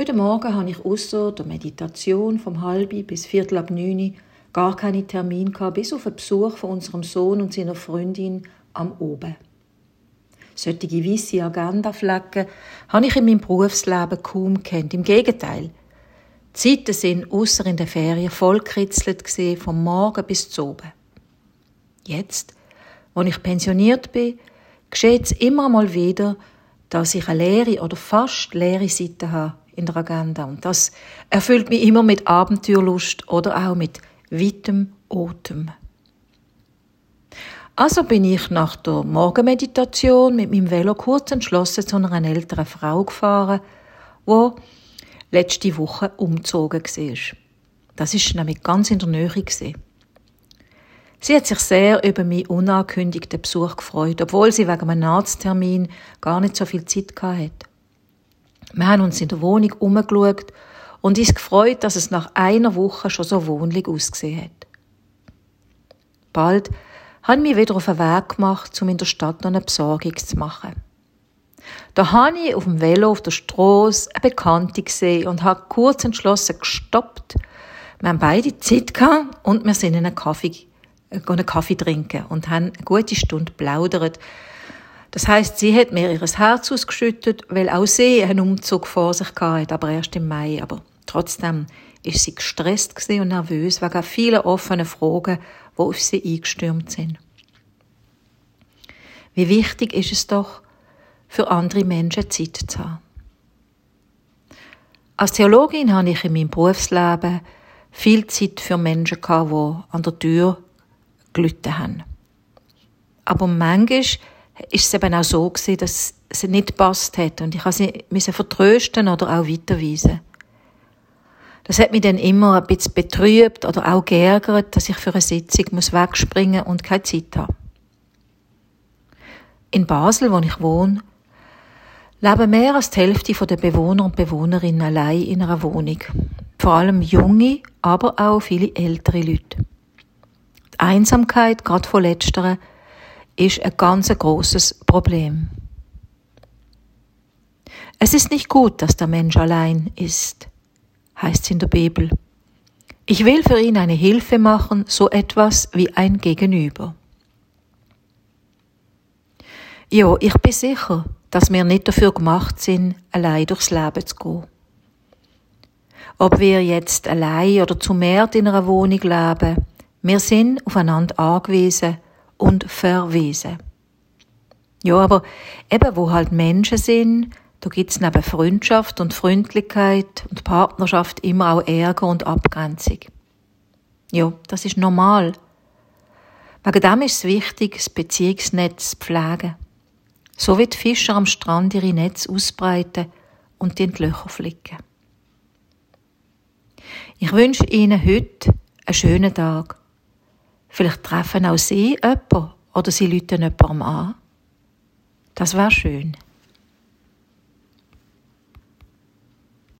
Heute Morgen habe ich außer der Meditation vom halbi bis viertel ab neun gar keine Termin gehabt, bis auf einen Besuch von unserem Sohn und seiner Freundin am Oben. Solche weisse Agenda-Flecken habe ich in meinem Berufsleben kaum kennt. Im Gegenteil. Die Zeiten sind ausser in den Ferien vollkritzelt gesehen, vom Morgen bis zu oben. Jetzt, wo ich pensioniert bin, geschieht es immer mal wieder, dass ich eine leere oder fast leere Seite habe in der Agenda. Und das erfüllt mich immer mit Abenteuerlust oder auch mit weitem Atem. Also bin ich nach der Morgenmeditation mit meinem Velo kurz entschlossen zu einer älteren Frau gefahren, wo letzte Woche umgezogen war. Das ist nämlich ganz in der Nähe. Sie hat sich sehr über meinen unangekündigten Besuch gefreut, obwohl sie wegen einem Arzttermin gar nicht so viel Zeit hatte. Wir haben uns in der Wohnung umgeschaut und uns gefreut, dass es nach einer Woche schon so wohnlich ausgesehen hat. Bald habe ich mich wieder auf den Weg gemacht, um in der Stadt noch eine Besorgung zu machen. Da habe ich auf dem Velo auf der Straße eine Bekannte gesehen und habe kurz entschlossen gestoppt. Wir haben beide Zeit gehabt und wir sind in einen Kaffee einen Kaffee trinken und haben eine gute Stunde plaudert. Das heißt, sie hat mir ihr Herz ausgeschüttet, weil auch sie einen Umzug vor sich hatte, aber erst im Mai. Aber trotzdem ist sie gestresst und nervös wegen vielen offenen Fragen, die auf sie eingestürmt sind. Wie wichtig ist es doch, für andere Menschen Zeit zu haben. Als Theologin habe ich in meinem Berufsleben viel Zeit für Menschen gehabt, die an der Tür gelitten haben. Aber manchmal ist es eben auch so gewesen, dass sie nicht gepasst hat und ich musste sie vertrösten oder auch weiterweisen. Das hat mich dann immer ein bisschen betrübt oder auch geärgert, dass ich für eine Sitzung muss wegspringen und keine Zeit habe. In Basel, wo ich wohne, leben mehr als die Hälfte der Bewohner und Bewohnerinnen allein in einer Wohnung. Vor allem junge, aber auch viele ältere Leute. Einsamkeit, gerade von letzteren, ist ein ganz großes Problem. Es ist nicht gut, dass der Mensch allein ist, heißt es in der Bibel. Ich will für ihn eine Hilfe machen, so etwas wie ein Gegenüber. Ja, ich bin sicher, dass wir nicht dafür gemacht sind, allein durchs Leben zu gehen. Ob wir jetzt allein oder zu mehr in einer Wohnung leben, wir sind aufeinander angewiesen und verwiesen. Ja, aber eben, wo halt Menschen sind, da gibt's neben Freundschaft und Freundlichkeit und Partnerschaft immer auch Ärger und Abgrenzung. Ja, das ist normal. Wegen dem ist es wichtig, das Beziehungsnetz zu pflegen. So wie die Fischer am Strand ihre Netze ausbreiten und in die Löcher flicken. Ich wünsche Ihnen heute einen schönen Tag. Vielleicht treffen auch Sie jemanden oder Sie lüten jemandem an. Das wäre schön.